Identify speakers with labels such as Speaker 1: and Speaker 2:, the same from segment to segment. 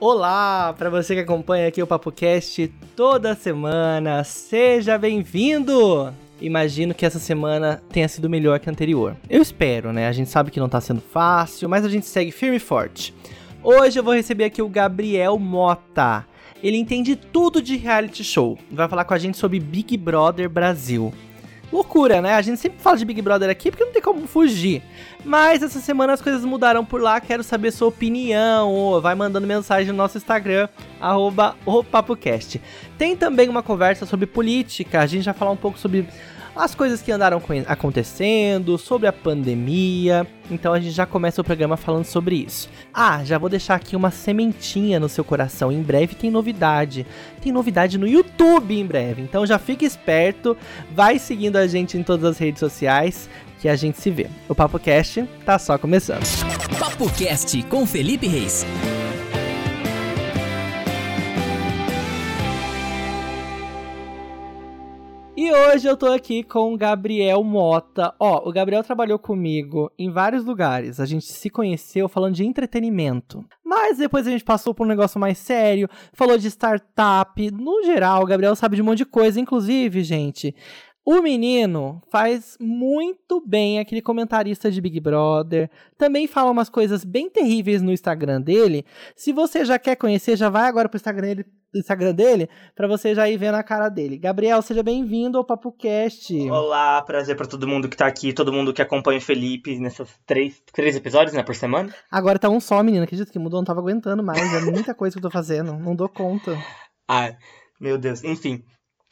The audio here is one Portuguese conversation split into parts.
Speaker 1: Olá, para você que acompanha aqui o PapoCast toda semana, seja bem-vindo! Imagino que essa semana tenha sido melhor que a anterior. Eu espero, né? A gente sabe que não tá sendo fácil, mas a gente segue firme e forte. Hoje eu vou receber aqui o Gabriel Mota. Ele entende tudo de reality show. Vai falar com a gente sobre Big Brother Brasil. Loucura, né? A gente sempre fala de Big Brother aqui porque não tem como fugir. Mas essa semana as coisas mudaram por lá, quero saber sua opinião. Vai mandando mensagem no nosso Instagram, arroba o PapoCast. Tem também uma conversa sobre política, a gente vai falar um pouco sobre as coisas que andaram acontecendo, sobre a pandemia. Então a gente já começa o programa falando sobre isso. Ah, já vou deixar aqui uma sementinha no seu coração. Em breve tem novidade. Tem novidade no YouTube em breve. Então já fique esperto, vai seguindo a gente em todas as redes sociais que a gente se vê. O Papo Cast tá só começando.
Speaker 2: Papo Cast com Felipe Reis.
Speaker 1: Hoje eu tô aqui com o Gabriel Mota. Ó, o Gabriel trabalhou comigo em vários lugares. A gente se conheceu falando de entretenimento. Mas depois a gente passou por um negócio mais sério, falou de startup. No geral, o Gabriel sabe de um monte de coisa. Inclusive, gente, o menino faz muito bem aquele comentarista de Big Brother. Também fala umas coisas bem terríveis no Instagram dele. Se você já quer conhecer, já vai agora pro Instagram dele, Instagram dele para você já ir vendo a cara dele. Gabriel, seja bem-vindo ao Papo Cast.
Speaker 3: Olá, prazer para todo mundo que tá aqui, todo mundo que acompanha o Felipe nesses três, três episódios, né, por semana.
Speaker 1: Agora tá um só, menina. Acredito que mudou, não tava aguentando mais. É muita coisa que eu tô fazendo, não dou conta.
Speaker 3: Ai, meu Deus. Enfim,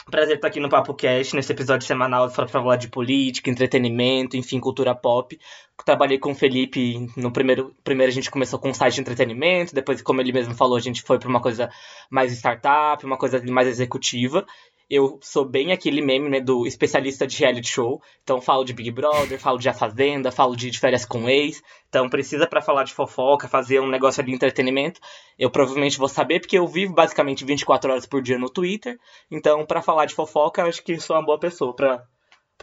Speaker 3: Prazer estar aqui no Papo Cast, nesse episódio semanal para falar de política, entretenimento, enfim, cultura pop. Trabalhei com o Felipe no primeiro. Primeiro a gente começou com um site de entretenimento, depois, como ele mesmo falou, a gente foi para uma coisa mais startup, uma coisa mais executiva eu sou bem aquele meme né, do especialista de reality show. Então falo de Big Brother, falo de A Fazenda, falo de, férias com ex. Então precisa para falar de fofoca, fazer um negócio de entretenimento. Eu provavelmente vou saber porque eu vivo basicamente 24 horas por dia no Twitter. Então para falar de fofoca, eu acho que sou uma boa pessoa para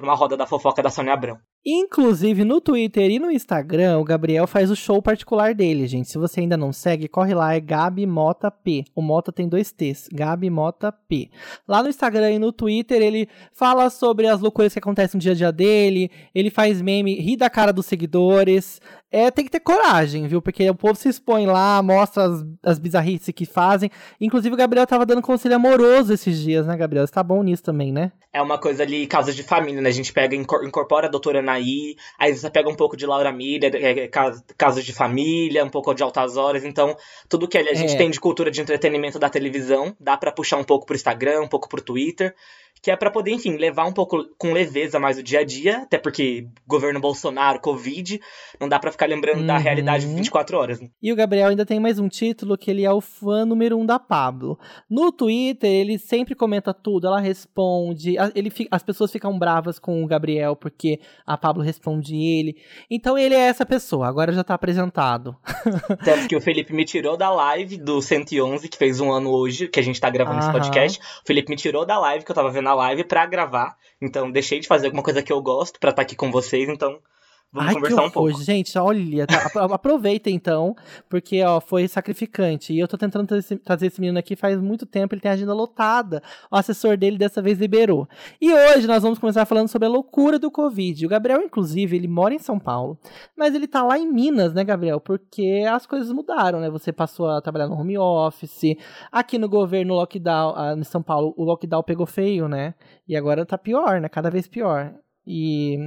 Speaker 3: uma roda da fofoca da Sônia Abrão.
Speaker 1: Inclusive no Twitter e no Instagram, o Gabriel faz o show particular dele, gente. Se você ainda não segue, corre lá, é Gabi Mota P. O Mota tem dois T's, Gabi Mota P. Lá no Instagram e no Twitter, ele fala sobre as loucuras que acontecem no dia a dia dele, ele faz meme, ri da cara dos seguidores. É, tem que ter coragem, viu? Porque o povo se expõe lá, mostra as, as bizarrices que fazem. Inclusive, o Gabriel tava dando conselho amoroso esses dias, né, Gabriel? Você tá bom nisso também, né?
Speaker 3: É uma coisa ali, casos de família, né? A gente pega, incorpora a doutora Ana Anaí, aí você pega um pouco de Laura Miller, é, é casos de família, um pouco de altas horas, então tudo que a gente é. tem de cultura de entretenimento da televisão, dá para puxar um pouco pro Instagram, um pouco pro Twitter, que é para poder, enfim, levar um pouco com leveza mais o dia a dia, até porque governo Bolsonaro, Covid, não dá para ficar lembrando uhum. da realidade 24 horas. Né?
Speaker 1: E o Gabriel ainda tem mais um título que ele é o fã número um da Pablo. No Twitter, ele sempre comenta tudo, ela responde, ele, as pessoas ficam bravas com o Gabriel porque a Pablo responde ele. Então ele é essa pessoa, agora já tá apresentado.
Speaker 3: Tanto que o Felipe me tirou da live do 111, que fez um ano hoje, que a gente tá gravando uhum. esse podcast. O Felipe me tirou da live que eu tava vendo a live para gravar. Então deixei de fazer alguma coisa que eu gosto para estar tá aqui com vocês, então Vamos Ai, conversar um pouco.
Speaker 1: Gente, olha, tá, aproveita então, porque ó, foi sacrificante. E eu tô tentando trazer esse menino aqui faz muito tempo, ele tem a agenda lotada. O assessor dele dessa vez liberou. E hoje nós vamos começar falando sobre a loucura do Covid. O Gabriel, inclusive, ele mora em São Paulo, mas ele tá lá em Minas, né, Gabriel? Porque as coisas mudaram, né? Você passou a trabalhar no home office. Aqui no governo, lockdown, ah, em São Paulo, o lockdown pegou feio, né? E agora tá pior, né? Cada vez pior. E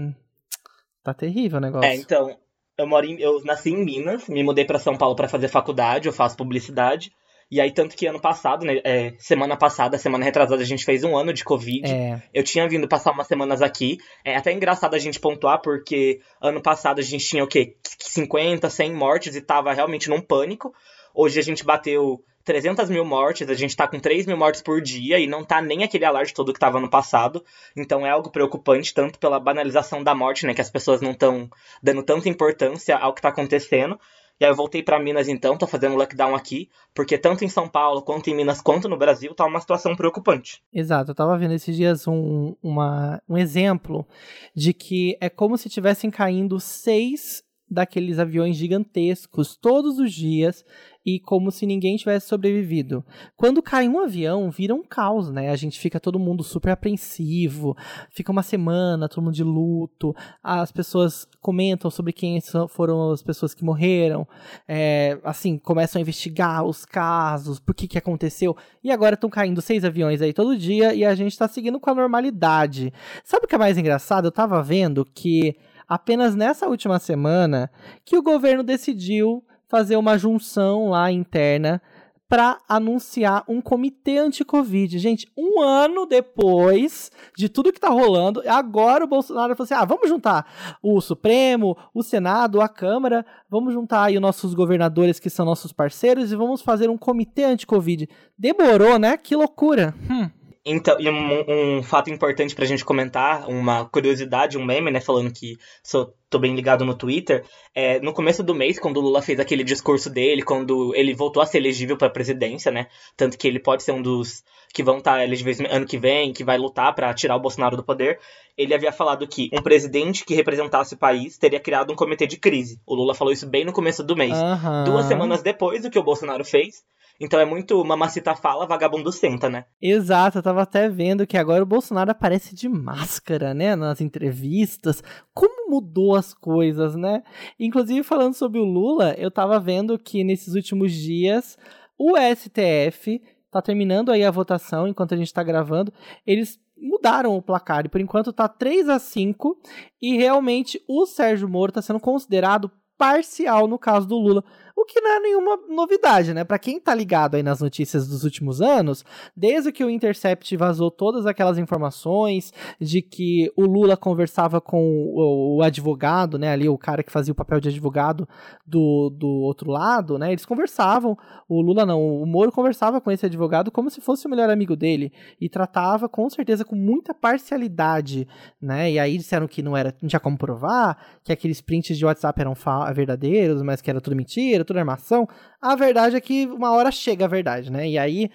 Speaker 1: Tá terrível o negócio.
Speaker 3: É, então, eu moro em, eu nasci em Minas, me mudei para São Paulo para fazer faculdade, eu faço publicidade. E aí, tanto que ano passado, né, é, semana passada, semana retrasada, a gente fez um ano de Covid. É. Eu tinha vindo passar umas semanas aqui. É até engraçado a gente pontuar, porque ano passado a gente tinha o quê? 50, 100 mortes e tava realmente num pânico. Hoje a gente bateu 300 mil mortes, a gente tá com 3 mil mortes por dia e não tá nem aquele alarde todo que tava no passado. Então é algo preocupante, tanto pela banalização da morte, né? Que as pessoas não estão dando tanta importância ao que tá acontecendo. E aí eu voltei para Minas então, tô fazendo lockdown aqui, porque tanto em São Paulo, quanto em Minas, quanto no Brasil, tá uma situação preocupante.
Speaker 1: Exato, eu tava vendo esses dias um, uma, um exemplo de que é como se tivessem caindo seis daqueles aviões gigantescos todos os dias e como se ninguém tivesse sobrevivido. Quando cai um avião, vira um caos, né? A gente fica todo mundo super apreensivo, fica uma semana, todo mundo de luto, as pessoas comentam sobre quem foram as pessoas que morreram, é, assim, começam a investigar os casos, por que que aconteceu, e agora estão caindo seis aviões aí todo dia e a gente está seguindo com a normalidade. Sabe o que é mais engraçado? Eu tava vendo que apenas nessa última semana que o governo decidiu fazer uma junção lá interna para anunciar um comitê anti-Covid. Gente, um ano depois de tudo que tá rolando, agora o Bolsonaro falou assim: ah, vamos juntar o Supremo, o Senado, a Câmara, vamos juntar aí os nossos governadores que são nossos parceiros e vamos fazer um comitê anti-Covid. Demorou, né? Que loucura. Hum.
Speaker 3: Então, e um, um fato importante pra gente comentar, uma curiosidade, um meme, né, falando que sou, tô bem ligado no Twitter, é, no começo do mês, quando o Lula fez aquele discurso dele, quando ele voltou a ser elegível pra presidência, né, tanto que ele pode ser um dos que vão estar tá elegíveis ano que vem, que vai lutar para tirar o Bolsonaro do poder, ele havia falado que um presidente que representasse o país teria criado um comitê de crise. O Lula falou isso bem no começo do mês.
Speaker 1: Uhum.
Speaker 3: Duas semanas depois do que o Bolsonaro fez, então é muito mamacita fala, vagabundo senta, né?
Speaker 1: Exato, eu tava até vendo que agora o Bolsonaro aparece de máscara, né? Nas entrevistas. Como mudou as coisas, né? Inclusive, falando sobre o Lula, eu tava vendo que nesses últimos dias o STF tá terminando aí a votação enquanto a gente tá gravando. Eles mudaram o placar e por enquanto tá 3 a 5 e realmente o Sérgio Moro tá sendo considerado parcial no caso do Lula. O que não é nenhuma novidade, né? Para quem tá ligado aí nas notícias dos últimos anos, desde que o Intercept vazou todas aquelas informações de que o Lula conversava com o, advogado, né? Ali o cara que fazia o papel de advogado do, do outro lado, né? Eles conversavam. O Lula não, o Moro conversava com esse advogado como se fosse o melhor amigo dele e tratava com certeza com muita parcialidade, né? E aí disseram que não era, não tinha como provar, que aqueles prints de WhatsApp eram verdadeiros, mas que era tudo mentira, toda armação, a verdade é que uma hora chega a verdade, né? E aí,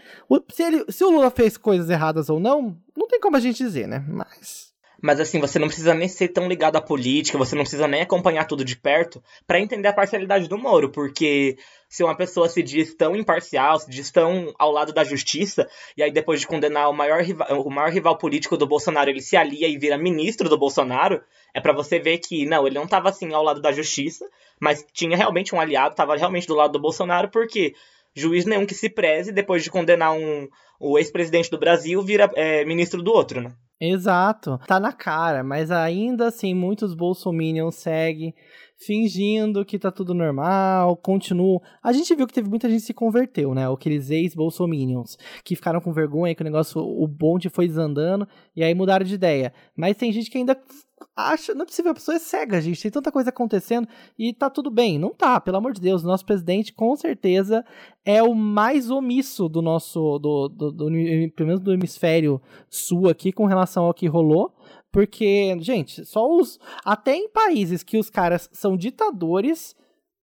Speaker 1: se, ele, se o Lula fez coisas erradas ou não, não tem como a gente dizer, né? Mas.
Speaker 3: Mas assim, você não precisa nem ser tão ligado à política, você não precisa nem acompanhar tudo de perto para entender a parcialidade do Moro, porque se uma pessoa se diz tão imparcial, se diz tão ao lado da justiça, e aí depois de condenar o maior rival, o maior rival político do Bolsonaro, ele se alia e vira ministro do Bolsonaro, é para você ver que, não, ele não tava assim ao lado da justiça, mas tinha realmente um aliado, estava realmente do lado do Bolsonaro, porque juiz nenhum que se preze, depois de condenar um, o ex-presidente do Brasil, vira é, ministro do outro, né?
Speaker 1: Exato, tá na cara, mas ainda assim muitos bolsominions seguem fingindo que tá tudo normal, continuam. A gente viu que teve muita gente que se converteu, né? Aqueles ex-bolsominions que ficaram com vergonha que o negócio, o bonde foi desandando e aí mudaram de ideia. Mas tem gente que ainda acha, não é possível, a pessoa é cega, gente, tem tanta coisa acontecendo e tá tudo bem. Não tá, pelo amor de Deus, nosso presidente com certeza é o mais omisso do nosso, do, do, do, do pelo menos do hemisfério sul aqui com relação ao que rolou, porque, gente, só os, até em países que os caras são ditadores,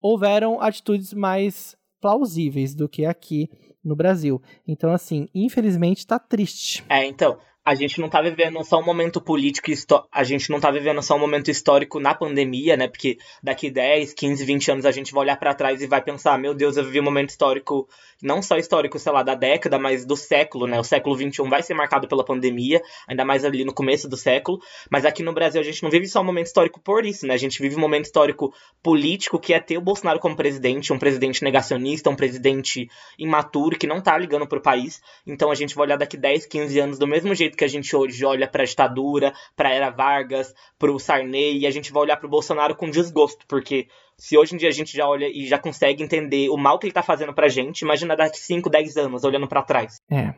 Speaker 1: houveram atitudes mais plausíveis do que aqui no Brasil. Então, assim, infelizmente tá triste.
Speaker 3: É, então, a gente não tá vivendo só um momento político, a gente não tá vivendo só um momento histórico na pandemia, né? Porque daqui 10, 15, 20 anos a gente vai olhar para trás e vai pensar, meu Deus, eu vivi um momento histórico, não só histórico, sei lá, da década, mas do século, né? O século 21 vai ser marcado pela pandemia, ainda mais ali no começo do século, mas aqui no Brasil a gente não vive só um momento histórico por isso, né? A gente vive um momento histórico político que é ter o Bolsonaro como presidente, um presidente negacionista, um presidente imaturo que não tá ligando pro país. Então a gente vai olhar daqui 10, 15 anos do mesmo jeito jeito que a gente hoje olha para a ditadura, para a era Vargas, para o Sarney, e a gente vai olhar para o Bolsonaro com desgosto, porque se hoje em dia a gente já olha e já consegue entender o mal que ele tá fazendo pra gente, imagina daqui 5, 10 anos, olhando para trás.
Speaker 1: É,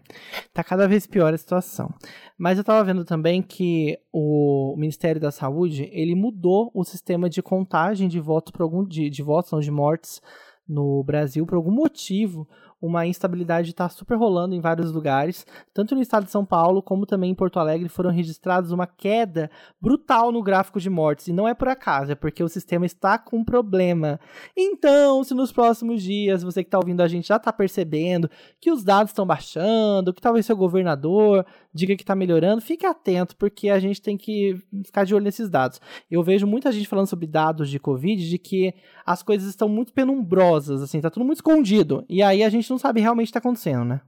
Speaker 1: tá cada vez pior a situação. Mas eu tava vendo também que o Ministério da Saúde, ele mudou o sistema de contagem de votos, de, de votos, não de mortes, no Brasil, por algum motivo uma instabilidade está super rolando em vários lugares, tanto no estado de São Paulo como também em Porto Alegre foram registrados uma queda brutal no gráfico de mortes. E não é por acaso, é porque o sistema está com problema. Então, se nos próximos dias você que está ouvindo a gente já está percebendo que os dados estão baixando, que talvez seu governador diga que está melhorando, fique atento, porque a gente tem que ficar de olho nesses dados. Eu vejo muita gente falando sobre dados de Covid, de que as coisas estão muito penumbrosas, assim, tá tudo muito escondido. E aí a gente não sabe realmente o que tá acontecendo, né?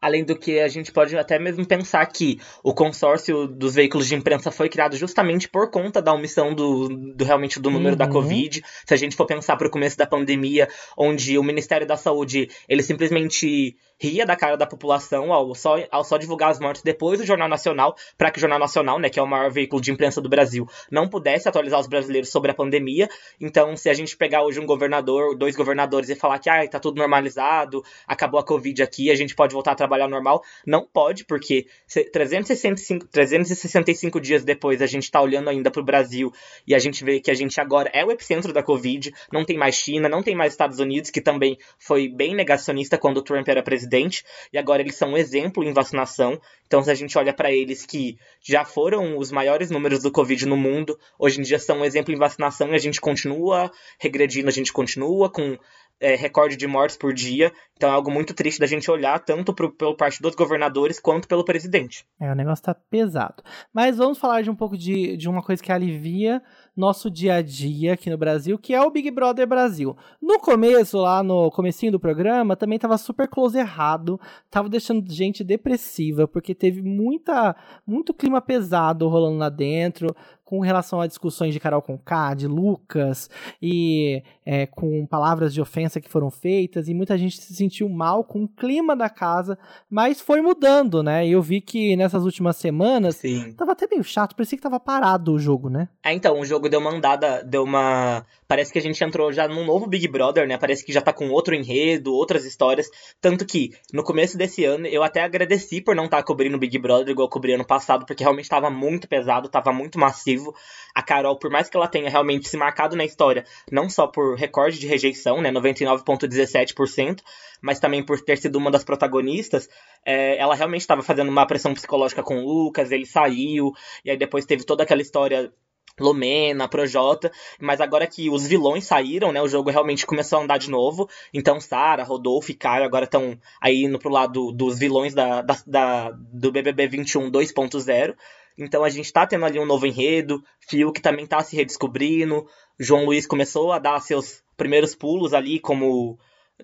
Speaker 3: Além do que a gente pode até mesmo pensar que o consórcio dos veículos de imprensa foi criado justamente por conta da omissão do, do realmente do número uhum. da Covid. Se a gente for pensar para o começo da pandemia, onde o Ministério da Saúde ele simplesmente ria da cara da população ao só, ao só divulgar as mortes depois do Jornal Nacional, para que o Jornal Nacional, né, que é o maior veículo de imprensa do Brasil, não pudesse atualizar os brasileiros sobre a pandemia. Então, se a gente pegar hoje um governador, dois governadores e falar que ah, tá tudo normalizado, acabou a Covid aqui, a gente pode voltar a trabalhar normal, não pode, porque 365, 365 dias depois a gente tá olhando ainda pro Brasil e a gente vê que a gente agora é o epicentro da Covid, não tem mais China, não tem mais Estados Unidos, que também foi bem negacionista quando o Trump era presidente presidente, e agora eles são um exemplo em vacinação. Então, se a gente olha para eles que já foram os maiores números do Covid no mundo, hoje em dia são um exemplo em vacinação e a gente continua regredindo, a gente continua com é, recorde de mortes por dia. Então é algo muito triste da gente olhar, tanto pro, pelo parte dos governadores quanto pelo presidente.
Speaker 1: É, o negócio tá pesado. Mas vamos falar de um pouco de, de uma coisa que alivia nosso dia a dia aqui no Brasil, que é o Big Brother Brasil. No começo, lá no comecinho do programa, também tava super close errado, tava deixando gente depressiva, porque teve muita, muito clima pesado rolando lá dentro, com relação a discussões de Carol Conká, de Lucas, e é, com palavras de ofensa que foram feitas, e muita gente se sentiu mal com o clima da casa, mas foi mudando, né? E eu vi que nessas últimas semanas Sim. tava até meio chato, parecia que tava parado o jogo, né?
Speaker 3: É, então, o jogo deu uma andada, deu uma. Parece que a gente entrou já num novo Big Brother, né? Parece que já tá com outro enredo, outras histórias. Tanto que, no começo desse ano, eu até agradeci por não estar tá cobrindo Big Brother igual eu cobri ano passado, porque realmente tava muito pesado, tava muito massivo a Carol, por mais que ela tenha realmente se marcado na história, não só por recorde de rejeição, né, 99,17%, mas também por ter sido uma das protagonistas, é, ela realmente estava fazendo uma pressão psicológica com o Lucas, ele saiu, e aí depois teve toda aquela história Lumena, Projota, mas agora que os vilões saíram, né, o jogo realmente começou a andar de novo, então Sara, Rodolfo e Caio agora estão aí indo pro lado dos vilões da, da, da do BBB 21 2.0, então a gente tá tendo ali um novo enredo, Fiuk também tá se redescobrindo, João Luiz começou a dar seus primeiros pulos ali como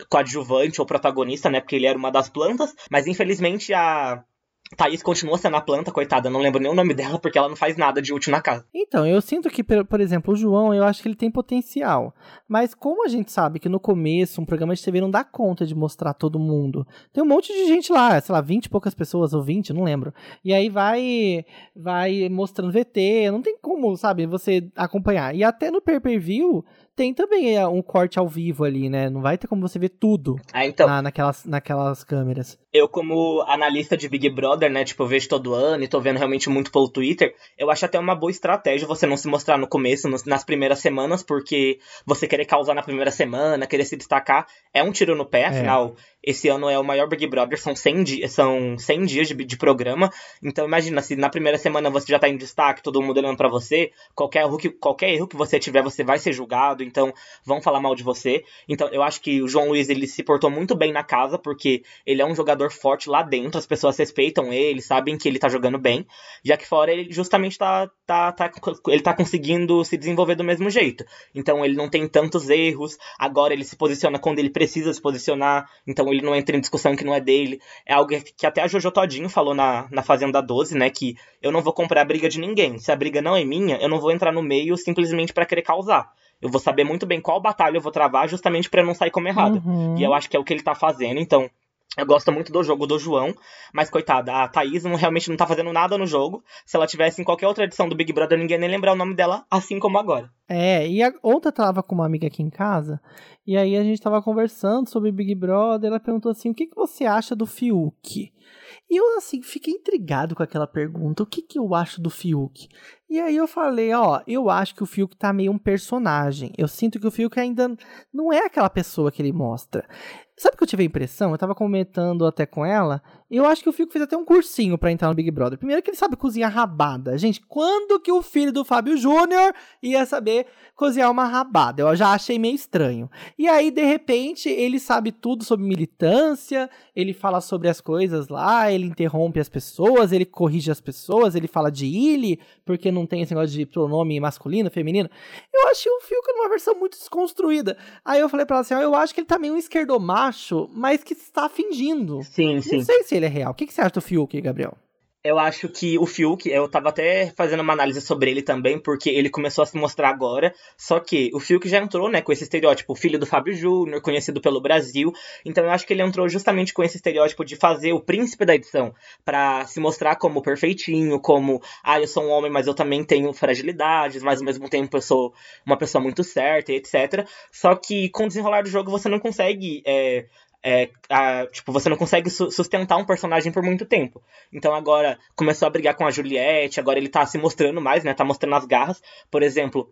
Speaker 3: coadjuvante ou protagonista, né? Porque ele era uma das plantas, mas infelizmente a Thaís continua sendo a planta, coitada, não lembro nem o nome dela porque ela não faz nada de útil na casa.
Speaker 1: Então, eu sinto que, por exemplo, o João, eu acho que ele tem potencial. Mas como a gente sabe que no começo um programa de TV não dá conta de mostrar todo mundo, tem um monte de gente lá, sei lá, 20 e poucas pessoas ou 20, não lembro. E aí vai vai mostrando VT, não tem como, sabe, você acompanhar. E até no pay-per-view tem também é, um corte ao vivo ali, né? Não vai ter como você ver tudo
Speaker 3: ah, então.
Speaker 1: na, naquelas, naquelas câmeras.
Speaker 3: Eu, como analista de Big Brother, né? Tipo, eu vejo todo ano e tô vendo realmente muito pelo Twitter. Eu acho até uma boa estratégia você não se mostrar no começo, nas primeiras semanas, porque você querer causar na primeira semana, querer se destacar, é um tiro no pé, é. afinal. É esse ano é o maior Big Brother, são 100, di são 100 dias de, de, programa. Então imagina, se na primeira semana você já tá em destaque, todo mundo olhando para você, qualquer erro, que, qualquer erro que você tiver, você vai ser julgado, então vão falar mal de você. Então eu acho que o João Luiz, ele se portou muito bem na casa, porque ele é um jogador forte lá dentro, as pessoas respeitam ele, sabem que ele tá jogando bem. Já que fora ele justamente tá, tá, tá, ele tá conseguindo se desenvolver do mesmo jeito. Então ele não tem tantos erros, agora ele se posiciona quando ele precisa se posicionar, então ele não entra em discussão que não é dele. É algo que até a Jojo Todinho falou na, na Fazenda 12, né? Que eu não vou comprar a briga de ninguém. Se a briga não é minha, eu não vou entrar no meio simplesmente para querer causar. Eu vou saber muito bem qual batalha eu vou travar justamente para não sair como errado. Uhum. E eu acho que é o que ele tá fazendo. Então, eu gosto muito do jogo do João, mas coitada, a Thaís não, realmente não tá fazendo nada no jogo. Se ela tivesse em qualquer outra edição do Big Brother, ninguém nem lembrar o nome dela, assim como agora.
Speaker 1: É, e a, ontem eu tava com uma amiga aqui em casa, e aí a gente tava conversando sobre Big Brother, ela perguntou assim, o que, que você acha do Fiuk? E eu, assim, fiquei intrigado com aquela pergunta, o que, que eu acho do Fiuk? E aí eu falei, ó, eu acho que o Fiuk tá meio um personagem. Eu sinto que o Fiuk ainda não é aquela pessoa que ele mostra Sabe o que eu tive a impressão? Eu tava comentando até com ela. Eu acho que o Fiuk fez até um cursinho para entrar no Big Brother. Primeiro que ele sabe cozinhar rabada. Gente, quando que o filho do Fábio Júnior ia saber cozinhar uma rabada? Eu já achei meio estranho. E aí, de repente, ele sabe tudo sobre militância, ele fala sobre as coisas lá, ele interrompe as pessoas, ele corrige as pessoas, ele fala de ele, porque não tem esse negócio de pronome masculino, feminino. Eu achei o Fiuk numa versão muito desconstruída. Aí eu falei pra ela assim, eu acho que ele tá meio um esquerdomacho, mas que está fingindo.
Speaker 3: Sim, sim.
Speaker 1: Não sei se ele é real. O que, que você acha do Fiuk, Gabriel?
Speaker 3: Eu acho que o Fiuk, eu tava até fazendo uma análise sobre ele também, porque ele começou a se mostrar agora. Só que o Fiuk já entrou, né, com esse estereótipo, filho do Fábio Júnior, conhecido pelo Brasil. Então eu acho que ele entrou justamente com esse estereótipo de fazer o príncipe da edição, para se mostrar como perfeitinho, como, ah, eu sou um homem, mas eu também tenho fragilidades, mas ao mesmo tempo eu sou uma pessoa muito certa, etc. Só que com o desenrolar do jogo você não consegue é, é, a, tipo, você não consegue su sustentar um personagem por muito tempo. Então agora começou a brigar com a Juliette, agora ele tá se mostrando mais, né? Tá mostrando as garras. Por exemplo,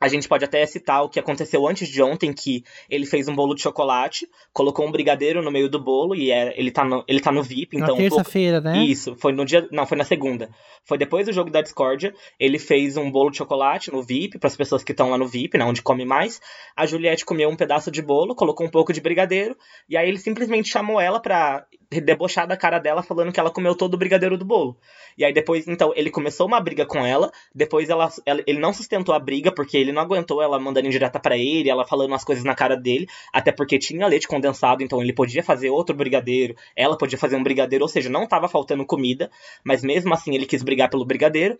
Speaker 3: a gente pode até citar o que aconteceu antes de ontem, que ele fez um bolo de chocolate, colocou um brigadeiro no meio do bolo e é, ele, tá no, ele tá no VIP, então...
Speaker 1: Na terça-feira,
Speaker 3: né? Isso, foi no dia... Não, foi na segunda. Foi depois do jogo da Discordia, ele fez um bolo de chocolate no VIP, para as pessoas que estão lá no VIP, né, onde come mais. A Juliette comeu um pedaço de bolo, colocou um pouco de brigadeiro, e aí ele simplesmente chamou ela pra debochar da cara dela, falando que ela comeu todo o brigadeiro do bolo. E aí depois, então, ele começou uma briga com ela, depois ela, ela ele não sustentou a briga, porque ele não aguentou ela mandando indireta para ele, ela falando umas coisas na cara dele, até porque tinha leite condensado, então ele podia fazer outro brigadeiro, ela podia fazer um brigadeiro, ou seja, não tava faltando comida, mas mesmo assim ele quis brigar pelo brigadeiro.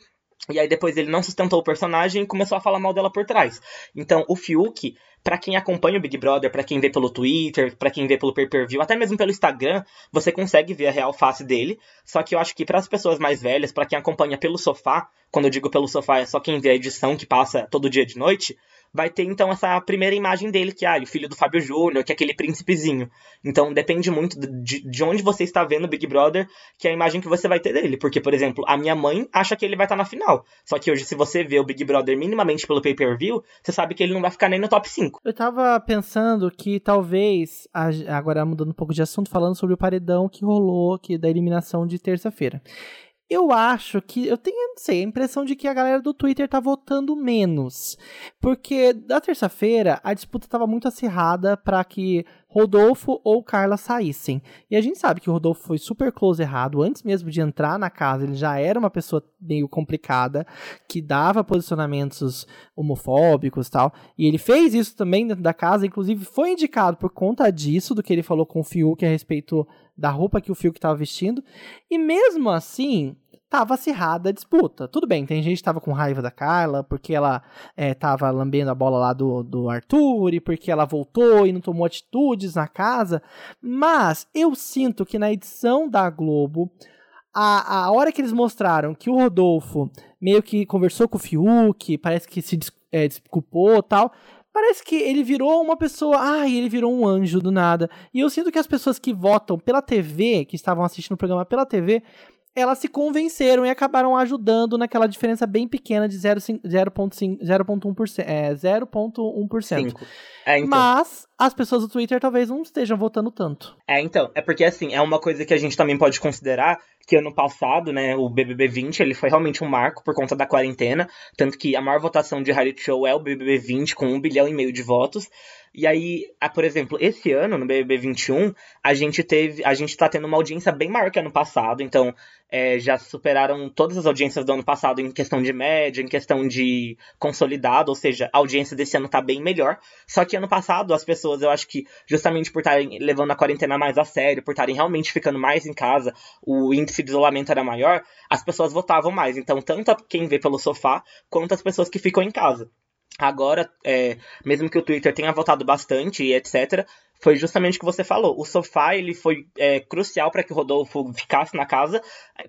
Speaker 3: E aí depois ele não sustentou o personagem e começou a falar mal dela por trás. Então o Fiuk para quem acompanha o Big Brother, para quem vê pelo Twitter, para quem vê pelo pay-per-view, até mesmo pelo Instagram, você consegue ver a real face dele. Só que eu acho que para as pessoas mais velhas, para quem acompanha pelo sofá, quando eu digo pelo sofá é só quem vê a edição que passa todo dia de noite, vai ter então essa primeira imagem dele, que é ah, o filho do Fábio Júnior, que é aquele príncipezinho. Então depende muito de, de onde você está vendo o Big Brother, que é a imagem que você vai ter dele. Porque, por exemplo, a minha mãe acha que ele vai estar na final. Só que hoje, se você vê o Big Brother minimamente pelo pay-per-view, você sabe que ele não vai ficar nem no top 5.
Speaker 1: Eu tava pensando que talvez, agora mudando um pouco de assunto, falando sobre o paredão que rolou aqui da eliminação de terça-feira. Eu acho que. Eu tenho, não sei, a impressão de que a galera do Twitter tá votando menos. Porque da terça-feira a disputa tava muito acirrada para que Rodolfo ou Carla saíssem. E a gente sabe que o Rodolfo foi super close errado. Antes mesmo de entrar na casa, ele já era uma pessoa meio complicada, que dava posicionamentos homofóbicos e tal. E ele fez isso também dentro da casa, inclusive foi indicado por conta disso, do que ele falou com o Fiuk a respeito da roupa que o Fiuk estava vestindo. E mesmo assim, tava acirrada a disputa. Tudo bem, tem gente que tava com raiva da Carla, porque ela é, tava lambendo a bola lá do, do Arthur, e porque ela voltou e não tomou atitudes na casa. Mas eu sinto que na edição da Globo, a, a hora que eles mostraram que o Rodolfo meio que conversou com o Fiuk, parece que se é, desculpou tal. Parece que ele virou uma pessoa. Ai, ele virou um anjo do nada. E eu sinto que as pessoas que votam pela TV, que estavam assistindo o programa pela TV, elas se convenceram e acabaram ajudando naquela diferença bem pequena de 0,1%. É, 0,1%. É, então. Mas as pessoas do Twitter talvez não estejam votando tanto.
Speaker 3: É, então. É porque, assim, é uma coisa que a gente também pode considerar que ano passado, né, o BBB 20, ele foi realmente um marco por conta da quarentena. Tanto que a maior votação de reality show é o BBB 20, com um bilhão e meio de votos. E aí, por exemplo, esse ano, no BBB 21, a gente teve. A gente tá tendo uma audiência bem maior que ano passado. Então, é, já superaram todas as audiências do ano passado em questão de média, em questão de consolidado, ou seja, a audiência desse ano tá bem melhor. Só que ano passado, as pessoas, eu acho que justamente por estarem levando a quarentena mais a sério, por estarem realmente ficando mais em casa, o índice de isolamento era maior, as pessoas votavam mais. Então, tanto quem vê pelo sofá, quanto as pessoas que ficam em casa. Agora, é, mesmo que o Twitter tenha votado bastante e etc., foi justamente o que você falou. O sofá ele foi é, crucial para que o Rodolfo ficasse na casa,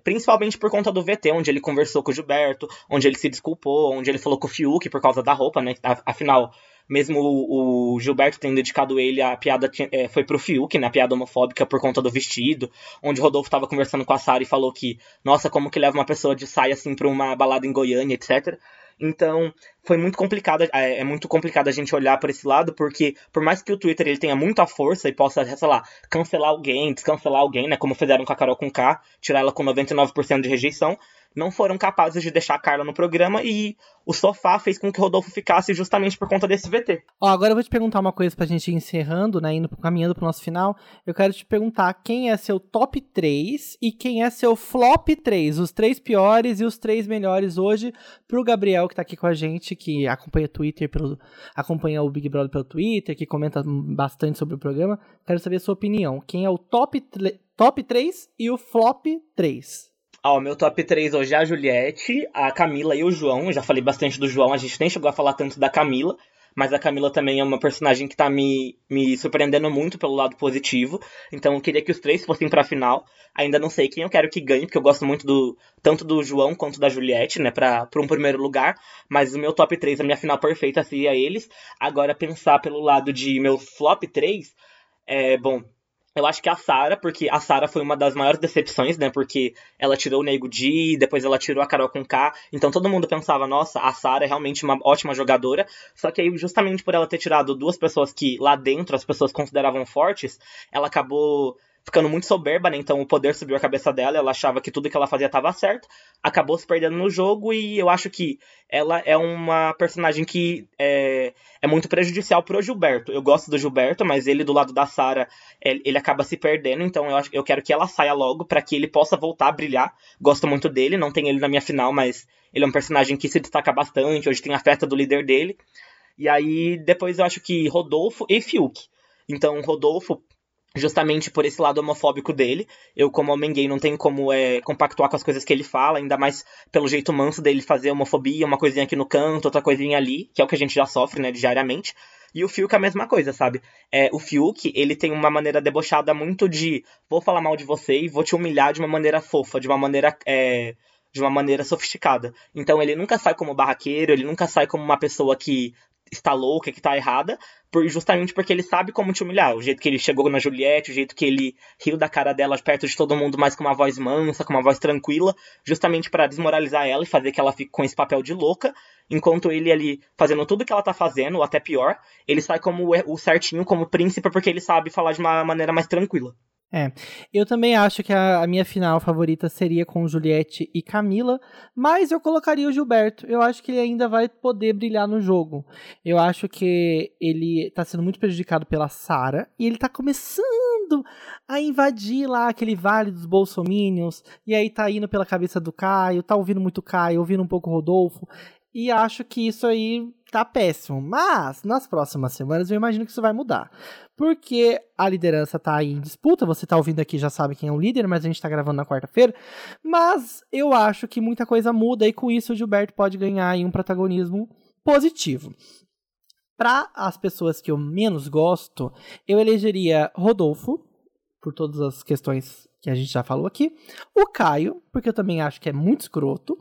Speaker 3: principalmente por conta do VT, onde ele conversou com o Gilberto, onde ele se desculpou, onde ele falou com o Fiuk por causa da roupa, né? Afinal, mesmo o, o Gilberto tendo dedicado ele, a piada é, foi pro Fiuk, né? A piada homofóbica por conta do vestido, onde o Rodolfo estava conversando com a Sara e falou que, nossa, como que leva uma pessoa de saia assim pra uma balada em Goiânia, etc. Então, foi muito complicado, é, é, muito complicado a gente olhar por esse lado, porque por mais que o Twitter ele tenha muita força e possa, sei lá, cancelar alguém, descancelar alguém, né, como fizeram com a Carol com K, tirar ela com 99% de rejeição, não foram capazes de deixar a Carla no programa e o sofá fez com que o Rodolfo ficasse justamente por conta desse VT.
Speaker 1: Ó, agora eu vou te perguntar uma coisa pra gente ir encerrando, né, indo caminhando pro nosso final. Eu quero te perguntar quem é seu top 3 e quem é seu flop 3, os três piores e os três melhores hoje pro Gabriel que tá aqui com a gente, que acompanha Twitter pelo acompanha o Big Brother pelo Twitter, que comenta bastante sobre o programa. Quero saber a sua opinião. Quem é o top top 3 e o flop 3?
Speaker 3: Ó, meu top 3 hoje é a Juliette, a Camila e o João. Eu já falei bastante do João, a gente nem chegou a falar tanto da Camila, mas a Camila também é uma personagem que tá me, me surpreendendo muito pelo lado positivo. Então eu queria que os três fossem pra final. Ainda não sei quem eu quero que ganhe, porque eu gosto muito do tanto do João quanto da Juliette, né, pra, pra um primeiro lugar. Mas o meu top 3, a minha final perfeita seria eles. Agora pensar pelo lado de meu flop 3, é, bom, eu acho que a Sara, porque a Sara foi uma das maiores decepções, né? Porque ela tirou o Nego Di, depois ela tirou a Carol com K. Então todo mundo pensava, nossa, a Sara é realmente uma ótima jogadora. Só que aí, justamente por ela ter tirado duas pessoas que lá dentro as pessoas consideravam fortes, ela acabou ficando muito soberba, né? Então o poder subiu a cabeça dela, ela achava que tudo que ela fazia estava certo, acabou se perdendo no jogo e eu acho que ela é uma personagem que é, é muito prejudicial pro Gilberto. Eu gosto do Gilberto, mas ele do lado da Sara, ele, ele, acaba se perdendo, então eu, acho, eu quero que ela saia logo para que ele possa voltar a brilhar. Gosto muito dele, não tem ele na minha final, mas ele é um personagem que se destaca bastante, hoje tem a festa do líder dele. E aí depois eu acho que Rodolfo e Fiuk. Então, Rodolfo, justamente por esse lado homofóbico dele. Eu, como homem gay, não tenho como é, compactuar com as coisas que ele fala, ainda mais pelo jeito manso dele fazer homofobia, uma coisinha aqui no canto, outra coisinha ali, que é o que a gente já sofre, né, diariamente. E o Fiuk é a mesma coisa, sabe? É, o Fiuk, ele tem uma maneira debochada muito de vou falar mal de você e vou te humilhar de uma maneira fofa, de uma maneira. É, de uma maneira sofisticada. Então ele nunca sai como barraqueiro, ele nunca sai como uma pessoa que está louca, que está errada, por, justamente porque ele sabe como te humilhar. O jeito que ele chegou na Juliette, o jeito que ele riu da cara dela perto de todo mundo, mas com uma voz mansa, com uma voz tranquila, justamente para desmoralizar ela e fazer que ela fique com esse papel de louca, enquanto ele ali fazendo tudo que ela tá fazendo, ou até pior, ele sai como o certinho, como príncipe, porque ele sabe falar de uma maneira mais tranquila.
Speaker 1: É, eu também acho que a, a, minha final favorita seria com Juliette e Camila, mas eu colocaria o Gilberto. Eu acho que ele ainda vai poder brilhar no jogo. Eu acho que ele tá sendo muito prejudicado pela Sara e ele tá começando a invadir lá aquele vale dos bolsominions e aí tá indo pela cabeça do Caio, tá ouvindo muito Caio, ouvindo um pouco Rodolfo. E acho que isso aí tá péssimo. Mas nas próximas semanas eu imagino que isso vai mudar. Porque a liderança tá aí em disputa. Você tá ouvindo aqui já sabe quem é o líder, mas a gente tá gravando na quarta-feira. Mas eu acho que muita coisa muda e com isso o Gilberto pode ganhar aí um protagonismo positivo. Para as pessoas que eu menos gosto, eu elegeria Rodolfo, por todas as questões que a gente já falou aqui. O Caio, porque eu também acho que é muito escroto,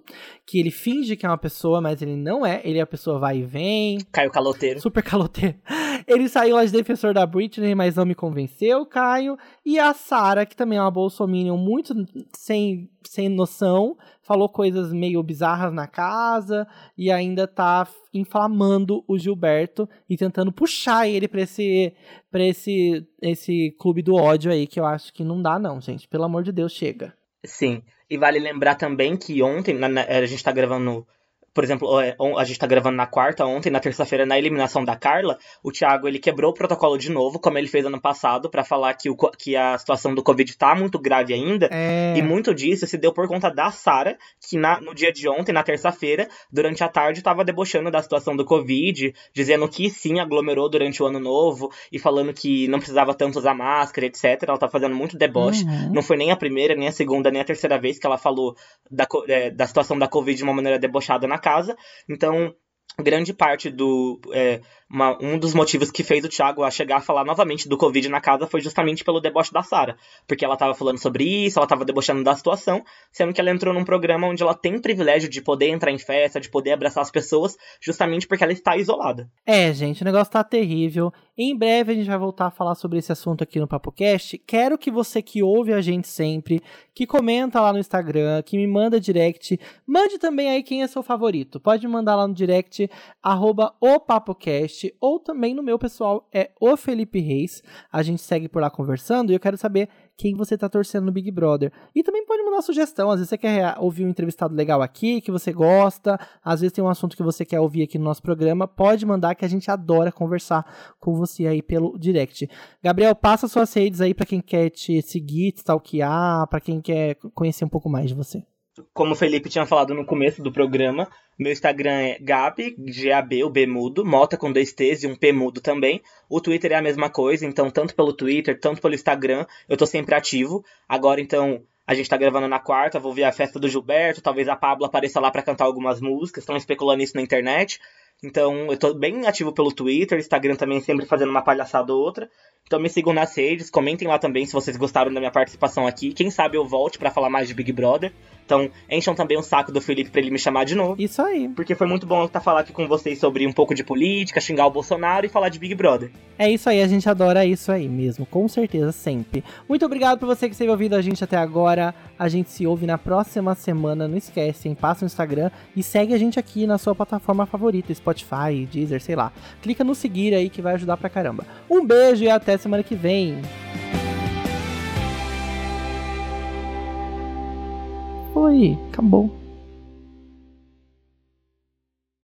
Speaker 1: que ele finge que é uma pessoa, mas ele não é. Ele é a pessoa vai e vem.
Speaker 3: Caio caloteiro.
Speaker 1: Super caloteiro. Ele saiu de defensor da Britney, mas não me convenceu, Caio. E a Sara, que também é uma bolsominion muito sem, sem noção, falou coisas meio bizarras na casa e ainda tá inflamando o Gilberto e tentando puxar ele pra esse, pra esse, esse clube do ódio aí, que eu acho que não dá não, gente. Pelo amor de Deus, chega.
Speaker 3: Sim. E vale lembrar também que ontem, na, na, a gente tá gravando por exemplo, é, a gente tá gravando na quarta, ontem, na terça-feira, na eliminação da Carla, o Thiago ele quebrou o protocolo de novo, como ele fez ano passado, para falar que, o, que a situação do Covid tá muito grave ainda. É... E muito disso se deu por conta da Sara, que na, no dia de ontem, na terça-feira, durante a tarde, tava debochando da situação do Covid, dizendo que sim, aglomerou durante o ano novo, e falando que não precisava tanto usar máscara, etc. Ela tá fazendo muito deboche. Uhum. Não foi nem a primeira, nem a segunda, nem a terceira vez que ela falou da, é, da situação da Covid de uma maneira debochada na casa. Então, grande parte do. É, uma, um dos motivos que fez o Thiago a chegar a falar novamente do Covid na casa foi justamente pelo deboche da Sara. Porque ela estava falando sobre isso, ela estava debochando da situação, sendo que ela entrou num programa onde ela tem privilégio de poder entrar em festa, de poder abraçar as pessoas, justamente porque ela está isolada.
Speaker 1: É, gente, o negócio tá terrível. Em breve a gente vai voltar a falar sobre esse assunto aqui no PapoCast. Quero que você que ouve a gente sempre, que comenta lá no Instagram, que me manda direct, mande também aí quem é seu favorito. Pode mandar lá no direct, arroba o PapoCast, ou também no meu pessoal, é o Felipe Reis. A gente segue por lá conversando e eu quero saber quem você tá torcendo no Big Brother. E também pode mandar sugestão, às vezes você quer ouvir um entrevistado legal aqui, que você gosta, às vezes tem um assunto que você quer ouvir aqui no nosso programa, pode mandar que a gente adora conversar com você aí pelo direct. Gabriel, passa suas redes aí para quem quer te seguir, te stalkear, para quem quer conhecer um pouco mais de você.
Speaker 3: Como o Felipe tinha falado no começo do programa, meu Instagram é Gabi, G-A-B, o B mudo, Mota com dois T's e um P mudo também. O Twitter é a mesma coisa, então tanto pelo Twitter, tanto pelo Instagram, eu tô sempre ativo. Agora, então, a gente tá gravando na quarta, vou ver a festa do Gilberto, talvez a Pablo apareça lá para cantar algumas músicas, estão especulando isso na internet. Então, eu tô bem ativo pelo Twitter, Instagram também sempre fazendo uma palhaçada ou outra. Então me sigam nas redes, comentem lá também se vocês gostaram da minha participação aqui. Quem sabe eu volte para falar mais de Big Brother. Então, encham também o saco do Felipe pra ele me chamar de novo.
Speaker 1: Isso aí.
Speaker 3: Porque foi muito bom estar falar aqui com vocês sobre um pouco de política, xingar o Bolsonaro e falar de Big Brother.
Speaker 1: É isso aí, a gente adora isso aí mesmo, com certeza, sempre. Muito obrigado por você que esteve ouvindo a gente até agora. A gente se ouve na próxima semana. Não esquece, hein? Passa no Instagram e segue a gente aqui na sua plataforma favorita, Spotify, Deezer, sei lá. Clica no seguir aí que vai ajudar pra caramba. Um beijo e até semana que vem. Foi, acabou.